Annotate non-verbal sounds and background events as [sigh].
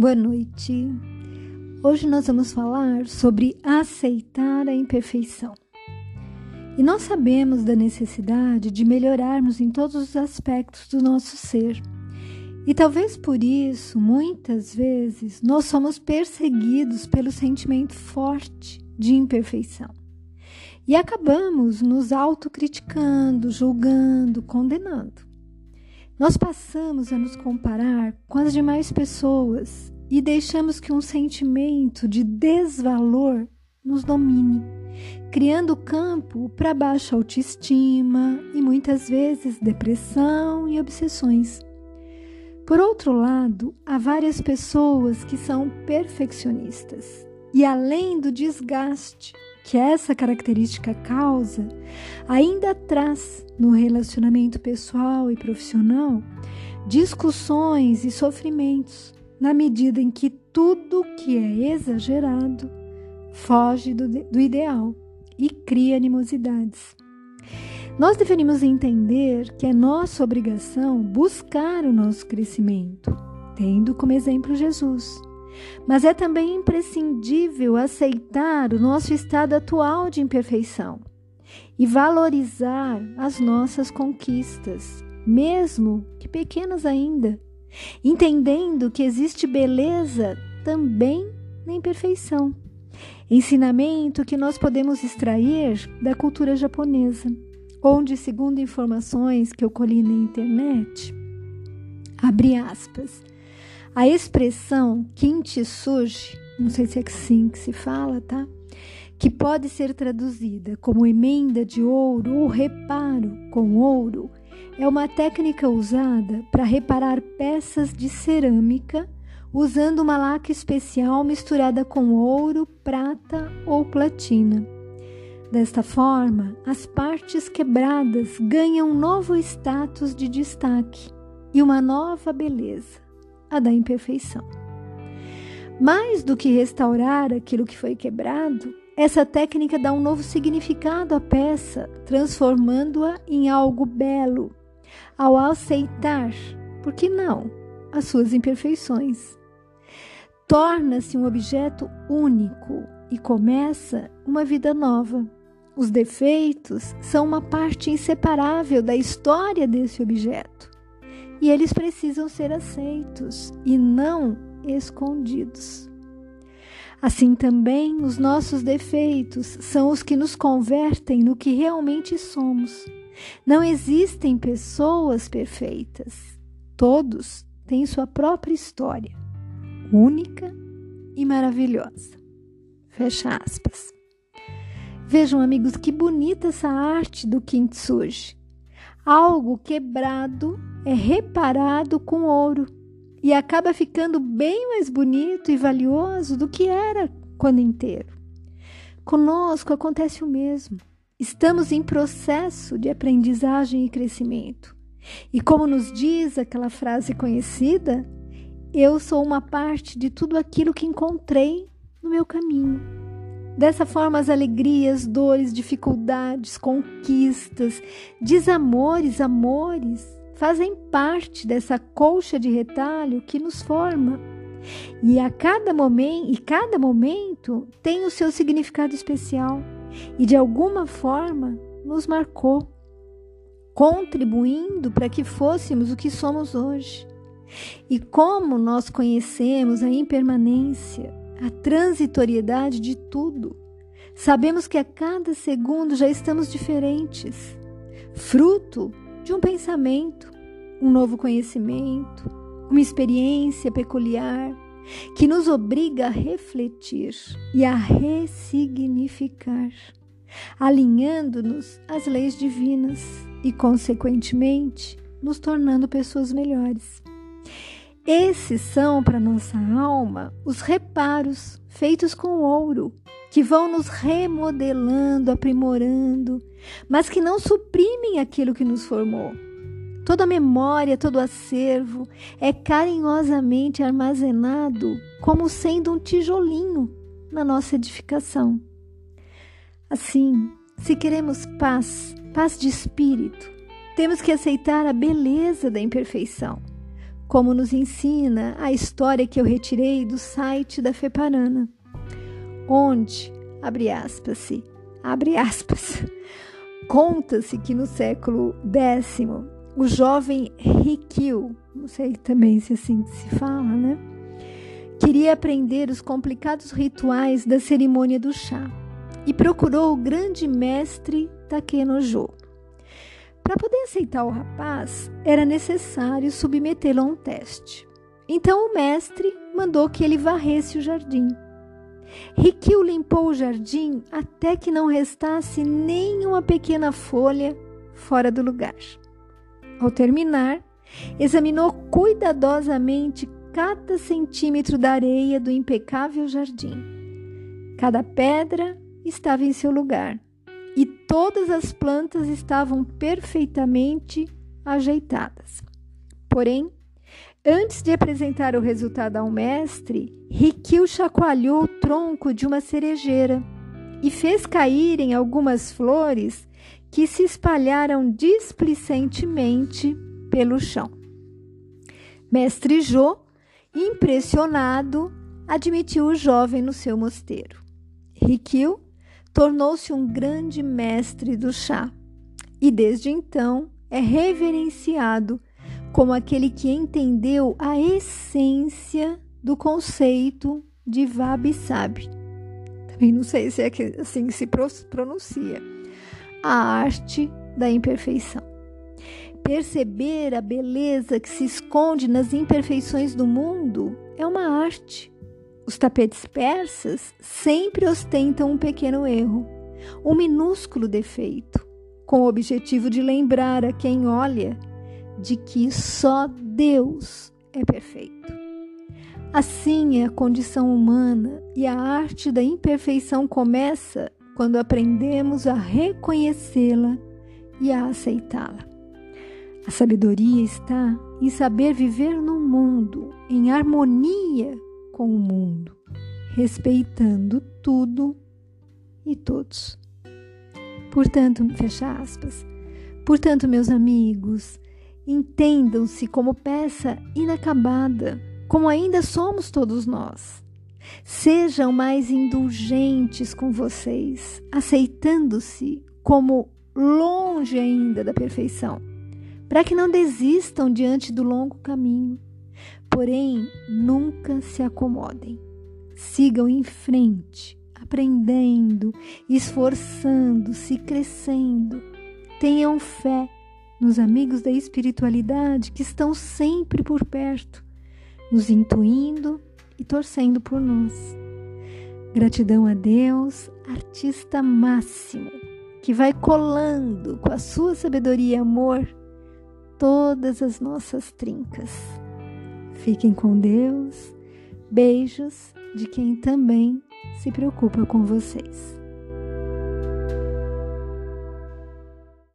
Boa noite. Hoje nós vamos falar sobre aceitar a imperfeição. E nós sabemos da necessidade de melhorarmos em todos os aspectos do nosso ser. E talvez por isso, muitas vezes, nós somos perseguidos pelo sentimento forte de imperfeição. E acabamos nos autocriticando, julgando, condenando. Nós passamos a nos comparar com as demais pessoas e deixamos que um sentimento de desvalor nos domine, criando campo para baixa autoestima e muitas vezes depressão e obsessões. Por outro lado, há várias pessoas que são perfeccionistas e, além do desgaste que essa característica causa, ainda traz no relacionamento pessoal e profissional discussões e sofrimentos, na medida em que tudo que é exagerado foge do, do ideal e cria animosidades. Nós deveríamos entender que é nossa obrigação buscar o nosso crescimento, tendo como exemplo Jesus mas é também imprescindível aceitar o nosso estado atual de imperfeição e valorizar as nossas conquistas, mesmo que pequenas ainda, entendendo que existe beleza também na imperfeição. Ensinamento que nós podemos extrair da cultura japonesa, onde, segundo informações que eu colhi na internet, abre aspas, a expressão kintsugi, não sei se é assim que se fala, tá? Que pode ser traduzida como emenda de ouro ou reparo com ouro, é uma técnica usada para reparar peças de cerâmica usando uma laca especial misturada com ouro, prata ou platina. Desta forma, as partes quebradas ganham novo status de destaque e uma nova beleza a da imperfeição. Mais do que restaurar aquilo que foi quebrado, essa técnica dá um novo significado à peça, transformando-a em algo belo, ao aceitar, por que não, as suas imperfeições. Torna-se um objeto único e começa uma vida nova. Os defeitos são uma parte inseparável da história desse objeto e eles precisam ser aceitos e não escondidos. Assim também, os nossos defeitos são os que nos convertem no que realmente somos. Não existem pessoas perfeitas. Todos têm sua própria história, única e maravilhosa. Fecha aspas. Vejam, amigos, que bonita essa arte do kintsugi. Algo quebrado é reparado com ouro e acaba ficando bem mais bonito e valioso do que era quando inteiro. Conosco acontece o mesmo. Estamos em processo de aprendizagem e crescimento. E como nos diz aquela frase conhecida, eu sou uma parte de tudo aquilo que encontrei no meu caminho. Dessa forma, as alegrias, dores, dificuldades, conquistas, desamores, amores, fazem parte dessa colcha de retalho que nos forma. E a cada momento, e cada momento tem o seu significado especial e de alguma forma nos marcou, contribuindo para que fôssemos o que somos hoje. E como nós conhecemos a impermanência, a transitoriedade de tudo, sabemos que a cada segundo já estamos diferentes, fruto de um pensamento, um novo conhecimento, uma experiência peculiar que nos obriga a refletir e a ressignificar, alinhando-nos às leis divinas e, consequentemente, nos tornando pessoas melhores. Esses são para nossa alma os reparos feitos com ouro, que vão nos remodelando, aprimorando, mas que não suprimem aquilo que nos formou. Toda memória, todo acervo é carinhosamente armazenado como sendo um tijolinho na nossa edificação. Assim, se queremos paz, paz de espírito, temos que aceitar a beleza da imperfeição como nos ensina a história que eu retirei do site da Feparana, onde, abre aspas, abre aspas, [laughs] conta-se que no século X, o jovem Rikyu, não sei também se assim se fala, né? Queria aprender os complicados rituais da cerimônia do chá e procurou o grande mestre Takenojo. Para poder aceitar o rapaz, era necessário submetê-lo a um teste. Então o mestre mandou que ele varresse o jardim. Rikyu limpou o jardim até que não restasse nem uma pequena folha fora do lugar. Ao terminar, examinou cuidadosamente cada centímetro da areia do impecável jardim. Cada pedra estava em seu lugar e todas as plantas estavam perfeitamente ajeitadas. Porém, antes de apresentar o resultado ao mestre, Rikyu chacoalhou o tronco de uma cerejeira e fez caírem algumas flores que se espalharam displicentemente pelo chão. Mestre Jô, impressionado, admitiu o jovem no seu mosteiro. Rikyu tornou-se um grande mestre do chá e desde então é reverenciado como aquele que entendeu a essência do conceito de Vabi Sabi. Também não sei se é assim que se pronuncia. A arte da imperfeição. Perceber a beleza que se esconde nas imperfeições do mundo é uma arte os tapetes persas sempre ostentam um pequeno erro, um minúsculo defeito, com o objetivo de lembrar a quem olha de que só Deus é perfeito. Assim é a condição humana e a arte da imperfeição começa quando aprendemos a reconhecê-la e a aceitá-la. A sabedoria está em saber viver no mundo em harmonia com o mundo, respeitando tudo e todos. Portanto, fecha aspas. Portanto, meus amigos, entendam-se como peça inacabada, como ainda somos todos nós. Sejam mais indulgentes com vocês, aceitando-se como longe ainda da perfeição, para que não desistam diante do longo caminho Porém, nunca se acomodem. Sigam em frente, aprendendo, esforçando-se, crescendo. Tenham fé nos amigos da espiritualidade que estão sempre por perto, nos intuindo e torcendo por nós. Gratidão a Deus, artista máximo, que vai colando com a sua sabedoria e amor todas as nossas trincas. Fiquem com Deus. Beijos de quem também se preocupa com vocês.